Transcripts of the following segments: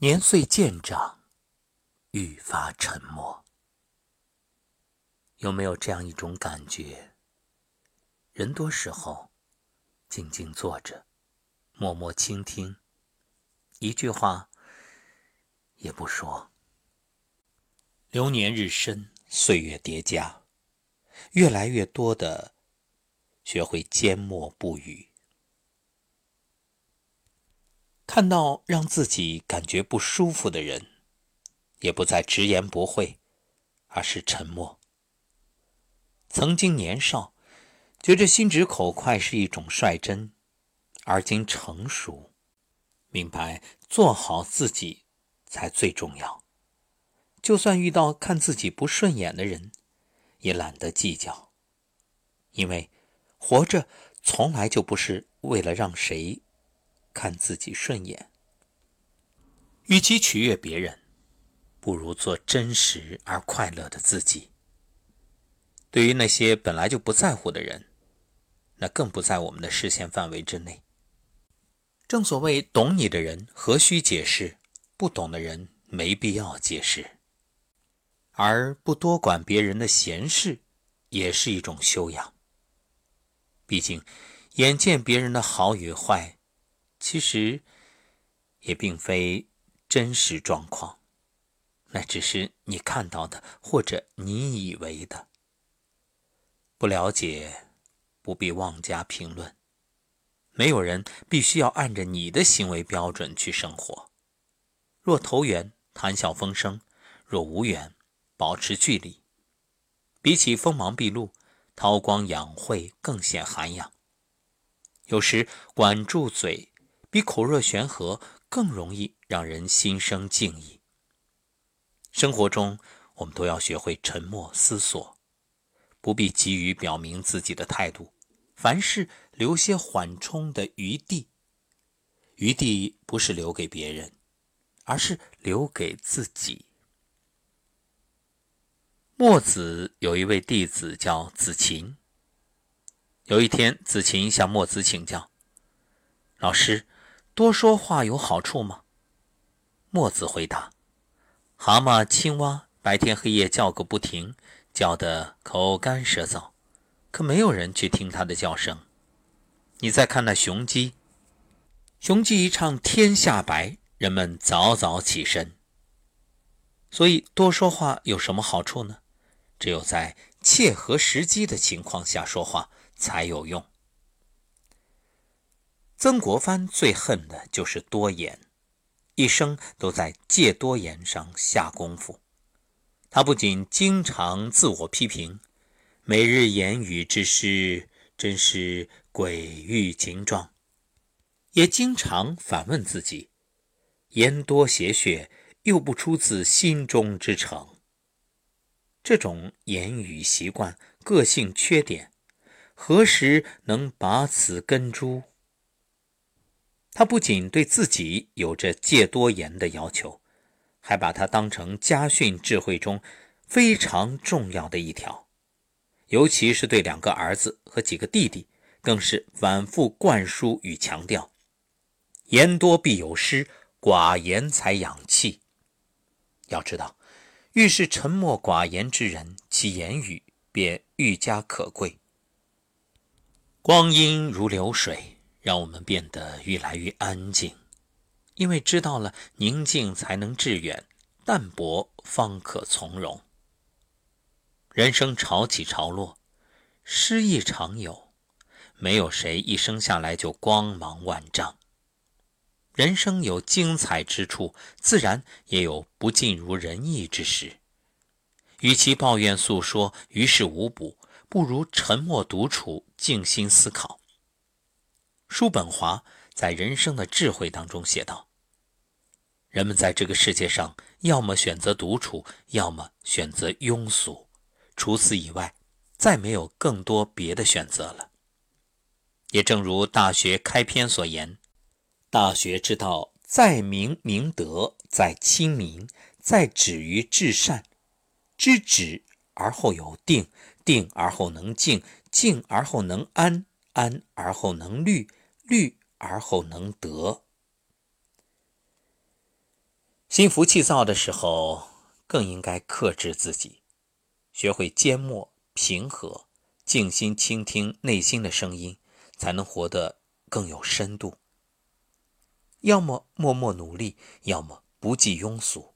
年岁渐长，愈发沉默。有没有这样一种感觉？人多时候，静静坐着，默默倾听，一句话也不说。流年日深，岁月叠加，越来越多的学会缄默不语。看到让自己感觉不舒服的人，也不再直言不讳，而是沉默。曾经年少，觉着心直口快是一种率真，而今成熟，明白做好自己才最重要。就算遇到看自己不顺眼的人，也懒得计较，因为活着从来就不是为了让谁。看自己顺眼，与其取悦别人，不如做真实而快乐的自己。对于那些本来就不在乎的人，那更不在我们的视线范围之内。正所谓，懂你的人何须解释，不懂的人没必要解释。而不多管别人的闲事，也是一种修养。毕竟，眼见别人的好与坏。其实，也并非真实状况，那只是你看到的或者你以为的。不了解，不必妄加评论。没有人必须要按着你的行为标准去生活。若投缘，谈笑风生；若无缘，保持距离。比起锋芒毕露，韬光养晦更显涵养。有时管住嘴。比口若悬河更容易让人心生敬意。生活中，我们都要学会沉默思索，不必急于表明自己的态度，凡事留些缓冲的余地。余地不是留给别人，而是留给自己。墨子有一位弟子叫子琴。有一天，子琴向墨子请教：“老师。”多说话有好处吗？墨子回答：“蛤蟆、青蛙白天黑夜叫个不停，叫得口干舌燥，可没有人去听它的叫声。你再看那雄鸡，雄鸡一唱天下白，人们早早起身。所以多说话有什么好处呢？只有在切合时机的情况下说话才有用。”曾国藩最恨的就是多言，一生都在戒多言上下功夫。他不仅经常自我批评，每日言语之失真是鬼欲情状，也经常反问自己：言多邪谑，又不出自心中之诚。这种言语习惯、个性缺点，何时能拔此根株？他不仅对自己有着戒多言的要求，还把它当成家训智慧中非常重要的一条，尤其是对两个儿子和几个弟弟，更是反复灌输与强调：言多必有失，寡言才养气。要知道，越是沉默寡言之人，其言语便愈加可贵。光阴如流水。让我们变得越来越安静，因为知道了宁静才能致远，淡泊方可从容。人生潮起潮落，失意常有，没有谁一生下来就光芒万丈。人生有精彩之处，自然也有不尽如人意之时。与其抱怨诉说于事无补，不如沉默独处，静心思考。叔本华在《人生的智慧》当中写道：“人们在这个世界上，要么选择独处，要么选择庸俗，除此以外，再没有更多别的选择了。”也正如《大学》开篇所言：“大学之道，在明明德，在亲民，在止于至善。知止而后有定，定而后能静，静而后能安，安而后能虑。”虑而后能得。心浮气躁的时候，更应该克制自己，学会缄默、平和，静心倾听内心的声音，才能活得更有深度。要么默默努力，要么不计庸俗。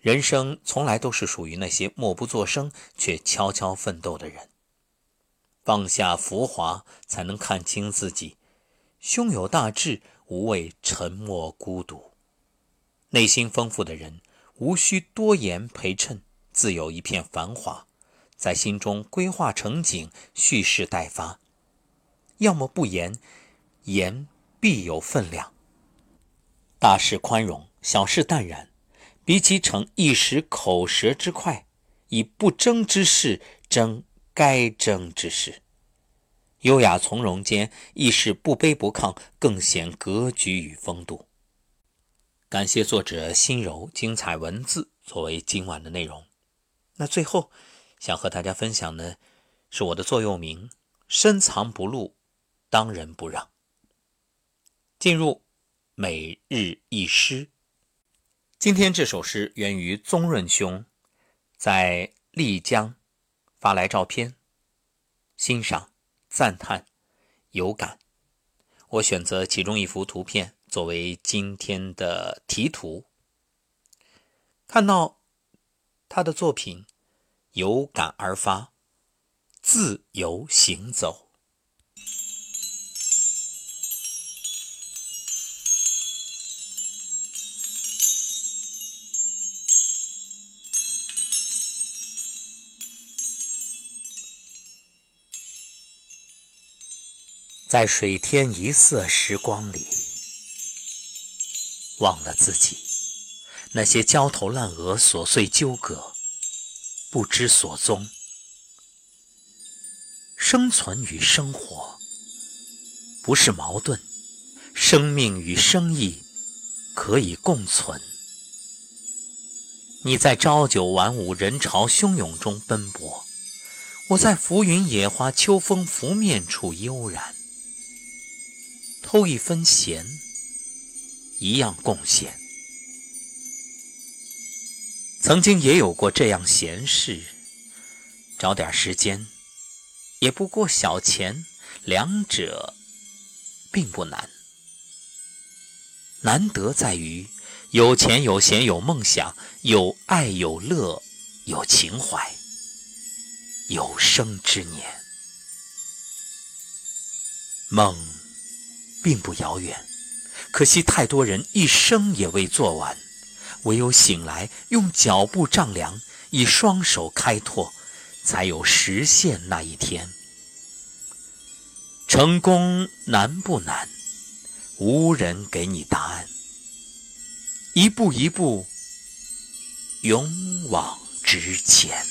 人生从来都是属于那些默不作声却悄悄奋斗的人。放下浮华，才能看清自己；胸有大志，无畏沉默孤独。内心丰富的人，无需多言陪衬，自有一片繁华，在心中规划成景，蓄势待发。要么不言，言必有分量。大事宽容，小事淡然。比起逞一时口舌之快，以不争之事争该争之事，优雅从容间亦是不卑不亢，更显格局与风度。感谢作者心柔精彩文字作为今晚的内容。那最后想和大家分享的是我的座右铭：深藏不露，当仁不让。进入每日一诗。今天这首诗源于宗润兄在丽江发来照片，欣赏、赞叹、有感。我选择其中一幅图片作为今天的题图。看到他的作品，有感而发，自由行走。在水天一色时光里，忘了自己，那些焦头烂额、琐碎纠葛，不知所踪。生存与生活不是矛盾，生命与生意可以共存。你在朝九晚五、人潮汹涌中奔波，我在浮云野花、秋风拂面处悠然。偷一分闲，一样贡献。曾经也有过这样闲事，找点时间，也不过小钱，两者并不难。难得在于有钱有闲有梦想，有爱有乐有情怀，有生之年，梦。并不遥远，可惜太多人一生也未做完，唯有醒来，用脚步丈量，以双手开拓，才有实现那一天。成功难不难？无人给你答案。一步一步，勇往直前。